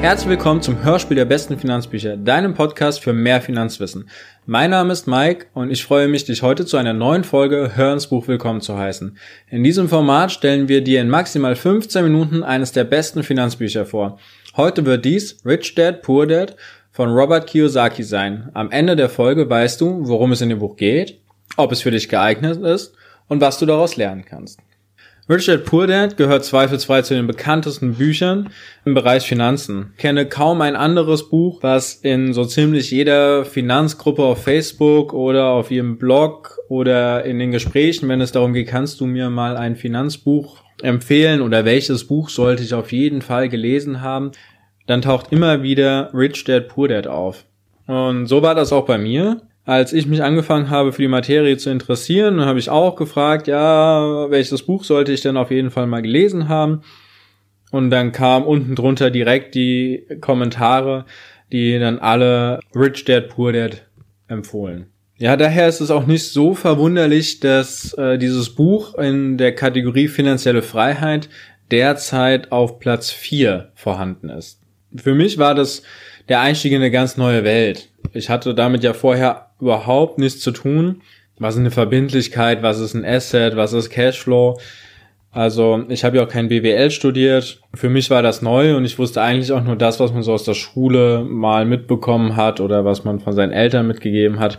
Herzlich willkommen zum Hörspiel der besten Finanzbücher, deinem Podcast für mehr Finanzwissen. Mein Name ist Mike und ich freue mich, dich heute zu einer neuen Folge Hörens Buch willkommen zu heißen. In diesem Format stellen wir dir in maximal 15 Minuten eines der besten Finanzbücher vor. Heute wird dies Rich Dad, Poor Dad von Robert Kiyosaki sein. Am Ende der Folge weißt du, worum es in dem Buch geht, ob es für dich geeignet ist und was du daraus lernen kannst. Rich Dad Poor Dad gehört zweifelsfrei zu den bekanntesten Büchern im Bereich Finanzen. Ich kenne kaum ein anderes Buch, was in so ziemlich jeder Finanzgruppe auf Facebook oder auf ihrem Blog oder in den Gesprächen, wenn es darum geht, kannst du mir mal ein Finanzbuch empfehlen oder welches Buch sollte ich auf jeden Fall gelesen haben, dann taucht immer wieder Rich Dad Poor Dad auf. Und so war das auch bei mir. Als ich mich angefangen habe, für die Materie zu interessieren, habe ich auch gefragt, ja, welches Buch sollte ich denn auf jeden Fall mal gelesen haben? Und dann kam unten drunter direkt die Kommentare, die dann alle Rich Dad Poor Dad empfohlen. Ja, daher ist es auch nicht so verwunderlich, dass äh, dieses Buch in der Kategorie finanzielle Freiheit derzeit auf Platz 4 vorhanden ist. Für mich war das der Einstieg in eine ganz neue Welt. Ich hatte damit ja vorher überhaupt nichts zu tun. Was ist eine Verbindlichkeit, was ist ein Asset, was ist Cashflow? Also ich habe ja auch kein BWL studiert. Für mich war das neu und ich wusste eigentlich auch nur das, was man so aus der Schule mal mitbekommen hat oder was man von seinen Eltern mitgegeben hat.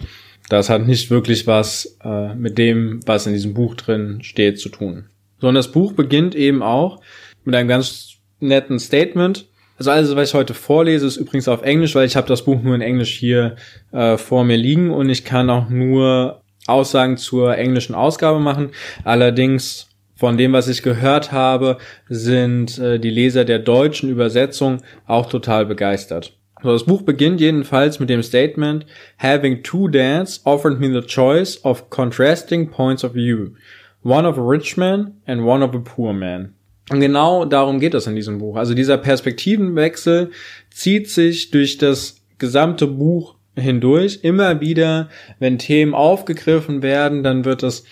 Das hat nicht wirklich was äh, mit dem, was in diesem Buch drin steht, zu tun. Sondern das Buch beginnt eben auch mit einem ganz netten Statement. Also alles, was ich heute vorlese, ist übrigens auf Englisch, weil ich habe das Buch nur in Englisch hier äh, vor mir liegen und ich kann auch nur Aussagen zur englischen Ausgabe machen. Allerdings von dem, was ich gehört habe, sind äh, die Leser der deutschen Übersetzung auch total begeistert. So, das Buch beginnt jedenfalls mit dem Statement, Having two dads offered me the choice of contrasting points of view. One of a rich man and one of a poor man. Und genau darum geht es in diesem Buch. Also dieser Perspektivenwechsel zieht sich durch das gesamte Buch hindurch. Immer wieder, wenn Themen aufgegriffen werden, dann wird es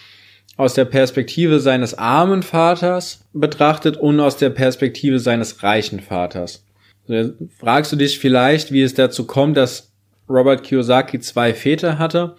aus der Perspektive seines armen Vaters betrachtet und aus der Perspektive seines reichen Vaters. Fragst du dich vielleicht, wie es dazu kommt, dass Robert Kiyosaki zwei Väter hatte?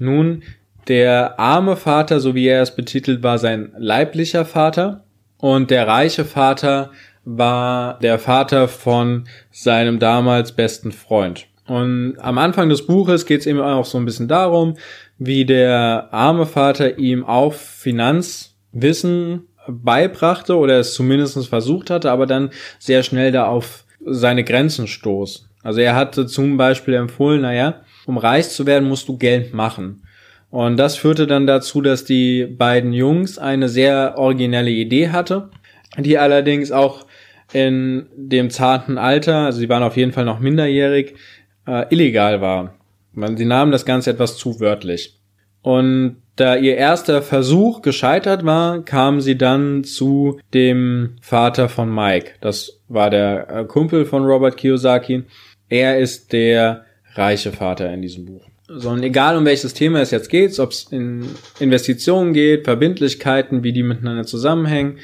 Nun, der arme Vater, so wie er es betitelt, war sein leiblicher Vater und der reiche Vater war der Vater von seinem damals besten Freund. Und am Anfang des Buches geht es eben auch so ein bisschen darum, wie der arme Vater ihm auch Finanzwissen beibrachte oder es zumindest versucht hatte, aber dann sehr schnell da auf seine Grenzen stoß. Also er hatte zum Beispiel empfohlen, naja, um reich zu werden, musst du Geld machen. Und das führte dann dazu, dass die beiden Jungs eine sehr originelle Idee hatte, die allerdings auch in dem zarten Alter, also sie waren auf jeden Fall noch minderjährig, äh, illegal war. Sie nahmen das Ganze etwas zu wörtlich. Und da ihr erster Versuch gescheitert war, kam sie dann zu dem Vater von Mike. Das war der äh, Kumpel von Robert Kiyosaki. Er ist der reiche Vater in diesem Buch. Sondern egal um welches Thema es jetzt geht, ob es in Investitionen geht, Verbindlichkeiten, wie die miteinander zusammenhängen,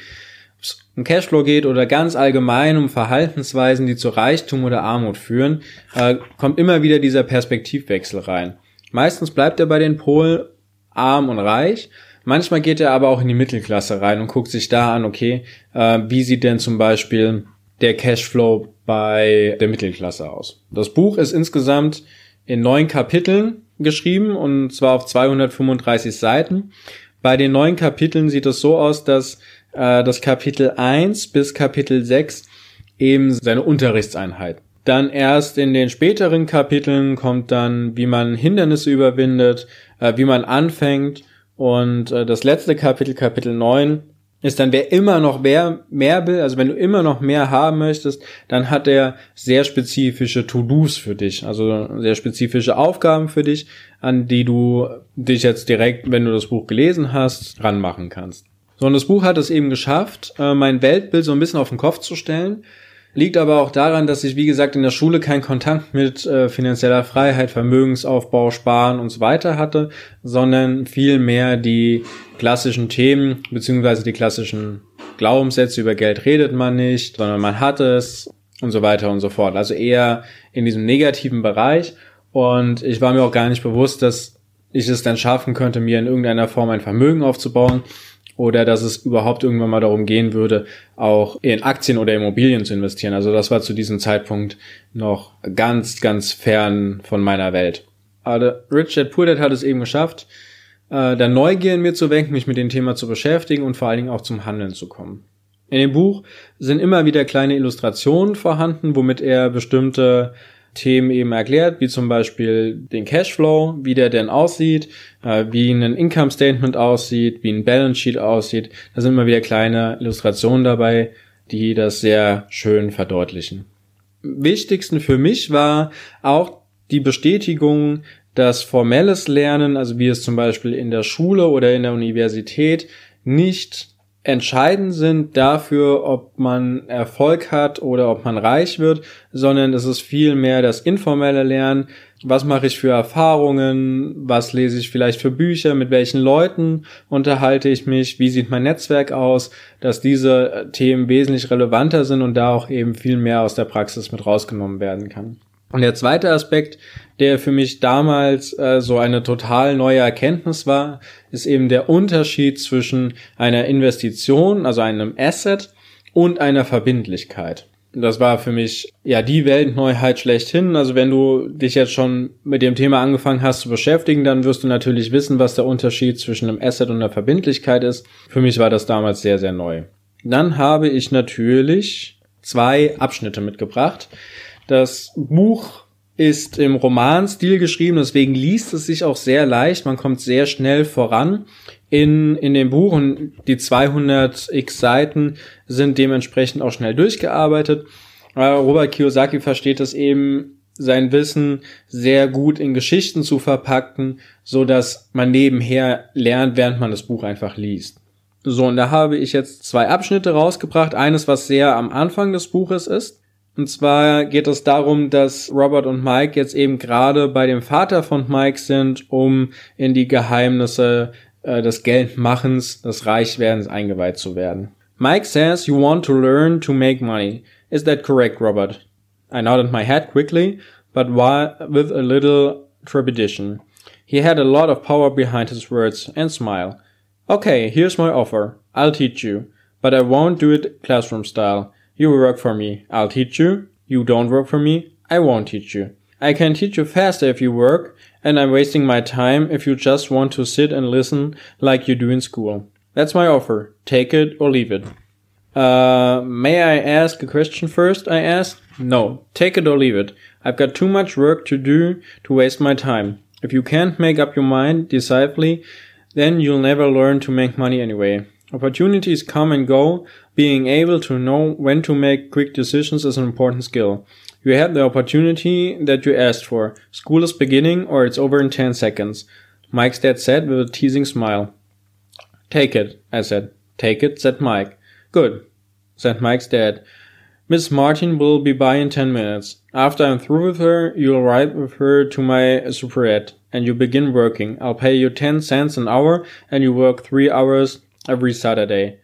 ob es um Cashflow geht oder ganz allgemein um Verhaltensweisen, die zu Reichtum oder Armut führen, äh, kommt immer wieder dieser Perspektivwechsel rein. Meistens bleibt er bei den Polen arm und reich. Manchmal geht er aber auch in die Mittelklasse rein und guckt sich da an, okay, äh, wie sieht denn zum Beispiel der Cashflow bei der Mittelklasse aus. Das Buch ist insgesamt in neun Kapiteln geschrieben und zwar auf 235 Seiten. Bei den neun Kapiteln sieht es so aus, dass äh, das Kapitel 1 bis Kapitel 6 eben seine Unterrichtseinheit dann erst in den späteren Kapiteln kommt dann, wie man Hindernisse überwindet, äh, wie man anfängt. Und äh, das letzte Kapitel, Kapitel 9, ist dann, wer immer noch mehr, mehr will, also wenn du immer noch mehr haben möchtest, dann hat er sehr spezifische To-Dos für dich, also sehr spezifische Aufgaben für dich, an die du dich jetzt direkt, wenn du das Buch gelesen hast, ranmachen kannst. So, und das Buch hat es eben geschafft, äh, mein Weltbild so ein bisschen auf den Kopf zu stellen Liegt aber auch daran, dass ich, wie gesagt, in der Schule keinen Kontakt mit äh, finanzieller Freiheit, Vermögensaufbau, Sparen und so weiter hatte, sondern vielmehr die klassischen Themen beziehungsweise die klassischen Glaubenssätze über Geld redet man nicht, sondern man hat es. und so weiter und so fort. Also eher in diesem negativen Bereich. Und ich war mir auch gar nicht bewusst, dass ich es dann schaffen könnte, mir in irgendeiner Form ein Vermögen aufzubauen oder dass es überhaupt irgendwann mal darum gehen würde, auch in Aktien oder Immobilien zu investieren. Also das war zu diesem Zeitpunkt noch ganz, ganz fern von meiner Welt. Aber Richard Purdett hat es eben geschafft, äh, der Neugier in mir zu wecken, mich mit dem Thema zu beschäftigen und vor allen Dingen auch zum Handeln zu kommen. In dem Buch sind immer wieder kleine Illustrationen vorhanden, womit er bestimmte Themen eben erklärt, wie zum Beispiel den Cashflow, wie der denn aussieht, äh, wie ein Income Statement aussieht, wie ein Balance Sheet aussieht. Da sind immer wieder kleine Illustrationen dabei, die das sehr schön verdeutlichen. Wichtigsten für mich war auch die Bestätigung, dass formelles Lernen, also wie es zum Beispiel in der Schule oder in der Universität, nicht entscheidend sind dafür, ob man Erfolg hat oder ob man reich wird, sondern es ist viel mehr das informelle Lernen. Was mache ich für Erfahrungen? Was lese ich vielleicht für Bücher? Mit welchen Leuten unterhalte ich mich? Wie sieht mein Netzwerk aus? Dass diese Themen wesentlich relevanter sind und da auch eben viel mehr aus der Praxis mit rausgenommen werden kann. Und der zweite Aspekt, der für mich damals äh, so eine total neue Erkenntnis war, ist eben der Unterschied zwischen einer Investition, also einem Asset und einer Verbindlichkeit. Das war für mich ja die Weltneuheit schlechthin. Also wenn du dich jetzt schon mit dem Thema angefangen hast zu beschäftigen, dann wirst du natürlich wissen, was der Unterschied zwischen einem Asset und einer Verbindlichkeit ist. Für mich war das damals sehr, sehr neu. Dann habe ich natürlich zwei Abschnitte mitgebracht. Das Buch ist im Romanstil geschrieben, deswegen liest es sich auch sehr leicht. Man kommt sehr schnell voran in, in dem Buch und die 200 x Seiten sind dementsprechend auch schnell durchgearbeitet. Robert Kiyosaki versteht es eben, sein Wissen sehr gut in Geschichten zu verpacken, so dass man nebenher lernt, während man das Buch einfach liest. So, und da habe ich jetzt zwei Abschnitte rausgebracht. Eines, was sehr am Anfang des Buches ist und zwar geht es darum, dass Robert und Mike jetzt eben gerade bei dem Vater von Mike sind, um in die Geheimnisse äh, des Geldmachens, des Reichwerdens eingeweiht zu werden. Mike says you want to learn to make money. Is that correct, Robert? I nodded my head quickly, but with a little trepidation. He had a lot of power behind his words and smile. Okay, here's my offer. I'll teach you, but I won't do it classroom style. You work for me. I'll teach you. You don't work for me. I won't teach you. I can teach you faster if you work, and I'm wasting my time if you just want to sit and listen like you do in school. That's my offer. Take it or leave it. Uh, may I ask a question first? I asked. No, take it or leave it. I've got too much work to do to waste my time. If you can't make up your mind decisively, then you'll never learn to make money anyway. Opportunities come and go. Being able to know when to make quick decisions is an important skill. You had the opportunity that you asked for. School is beginning or it's over in 10 seconds. Mike's dad said with a teasing smile. Take it, I said. Take it, said Mike. Good, said Mike's dad. Miss Martin will be by in 10 minutes. After I'm through with her, you'll ride with her to my superette and you begin working. I'll pay you 10 cents an hour and you work 3 hours every Saturday.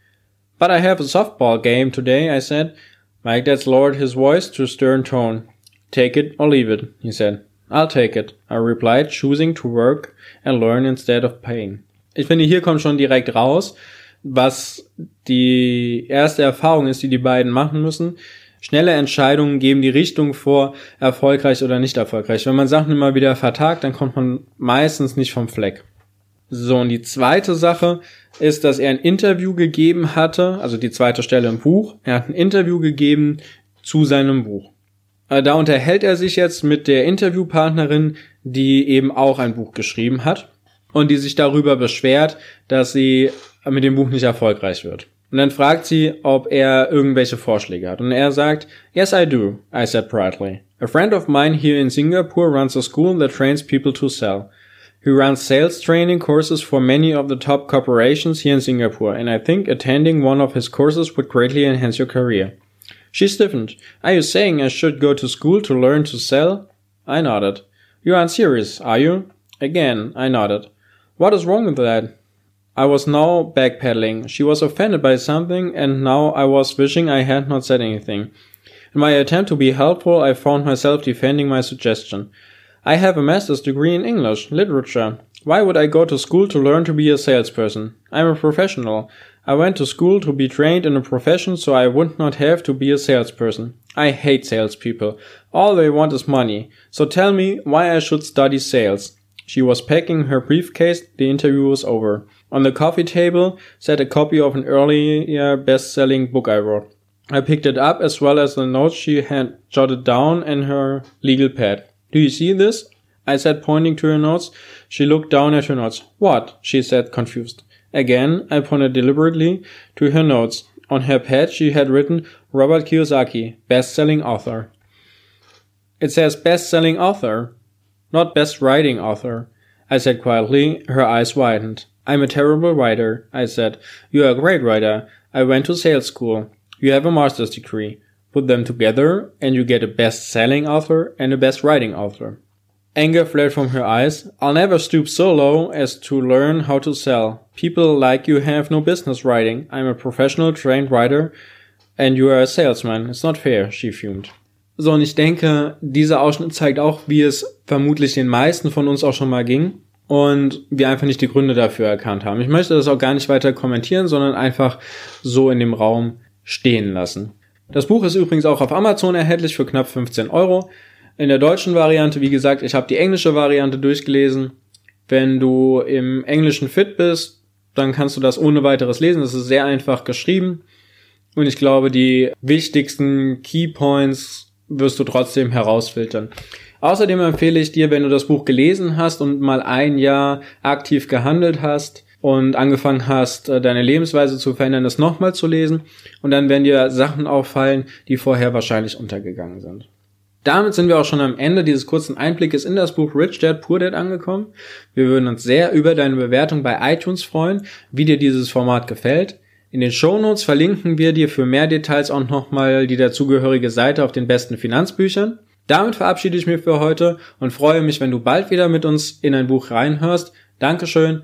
But I have a softball game today, I said. Mike Dad lowered his voice to a stern tone. Take it or leave it, he said. I'll take it, I replied, choosing to work and learn instead of paying. Ich finde, hier kommt schon direkt raus, was die erste Erfahrung ist, die die beiden machen müssen. Schnelle Entscheidungen geben die Richtung vor, erfolgreich oder nicht erfolgreich. Wenn man Sachen immer wieder vertagt, dann kommt man meistens nicht vom Fleck. So, und die zweite Sache ist, dass er ein Interview gegeben hatte, also die zweite Stelle im Buch. Er hat ein Interview gegeben zu seinem Buch. Äh, da unterhält er sich jetzt mit der Interviewpartnerin, die eben auch ein Buch geschrieben hat und die sich darüber beschwert, dass sie mit dem Buch nicht erfolgreich wird. Und dann fragt sie, ob er irgendwelche Vorschläge hat. Und er sagt, Yes, I do, I said proudly. A friend of mine here in Singapore runs a school that trains people to sell. Who runs sales training courses for many of the top corporations here in Singapore, and I think attending one of his courses would greatly enhance your career. She stiffened. Are you saying I should go to school to learn to sell? I nodded. You aren't serious, are you? Again, I nodded. What is wrong with that? I was now backpedaling. She was offended by something, and now I was wishing I had not said anything. In my attempt to be helpful, I found myself defending my suggestion. I have a master's degree in English, literature. Why would I go to school to learn to be a salesperson? I'm a professional. I went to school to be trained in a profession so I would not have to be a salesperson. I hate salespeople. All they want is money. So tell me why I should study sales. She was packing her briefcase. The interview was over. On the coffee table sat a copy of an earlier best-selling book I wrote. I picked it up as well as the notes she had jotted down in her legal pad. Do you see this? I said, pointing to her notes. She looked down at her notes. What? she said, confused. Again, I pointed deliberately to her notes. On her pad, she had written Robert Kiyosaki, best-selling author. It says best-selling author, not best writing author. I said quietly, her eyes widened. I'm a terrible writer, I said. You are a great writer. I went to sales school. You have a master's degree. Put them together and you get a best-selling author and a best writing author. Anger flared from her eyes. I'll never stoop so low as to learn how to sell. People like you have no business writing. I'm a professional trained writer and you are a salesman. It's not fair, she fumed. So, und ich denke, dieser Ausschnitt zeigt auch, wie es vermutlich den meisten von uns auch schon mal ging und wir einfach nicht die Gründe dafür erkannt haben. Ich möchte das auch gar nicht weiter kommentieren, sondern einfach so in dem Raum stehen lassen. Das Buch ist übrigens auch auf Amazon erhältlich für knapp 15 Euro. In der deutschen Variante, wie gesagt, ich habe die englische Variante durchgelesen. Wenn du im Englischen fit bist, dann kannst du das ohne weiteres lesen. Das ist sehr einfach geschrieben. Und ich glaube, die wichtigsten Keypoints wirst du trotzdem herausfiltern. Außerdem empfehle ich dir, wenn du das Buch gelesen hast und mal ein Jahr aktiv gehandelt hast, und angefangen hast, äh, deine Lebensweise zu verändern, das nochmal zu lesen. Und dann werden dir Sachen auffallen, die vorher wahrscheinlich untergegangen sind. Damit sind wir auch schon am Ende dieses kurzen Einblickes in das Buch Rich Dad Poor Dad angekommen. Wir würden uns sehr über deine Bewertung bei iTunes freuen, wie dir dieses Format gefällt. In den Shownotes verlinken wir dir für mehr Details auch nochmal die dazugehörige Seite auf den besten Finanzbüchern. Damit verabschiede ich mich für heute und freue mich, wenn du bald wieder mit uns in ein Buch reinhörst. Dankeschön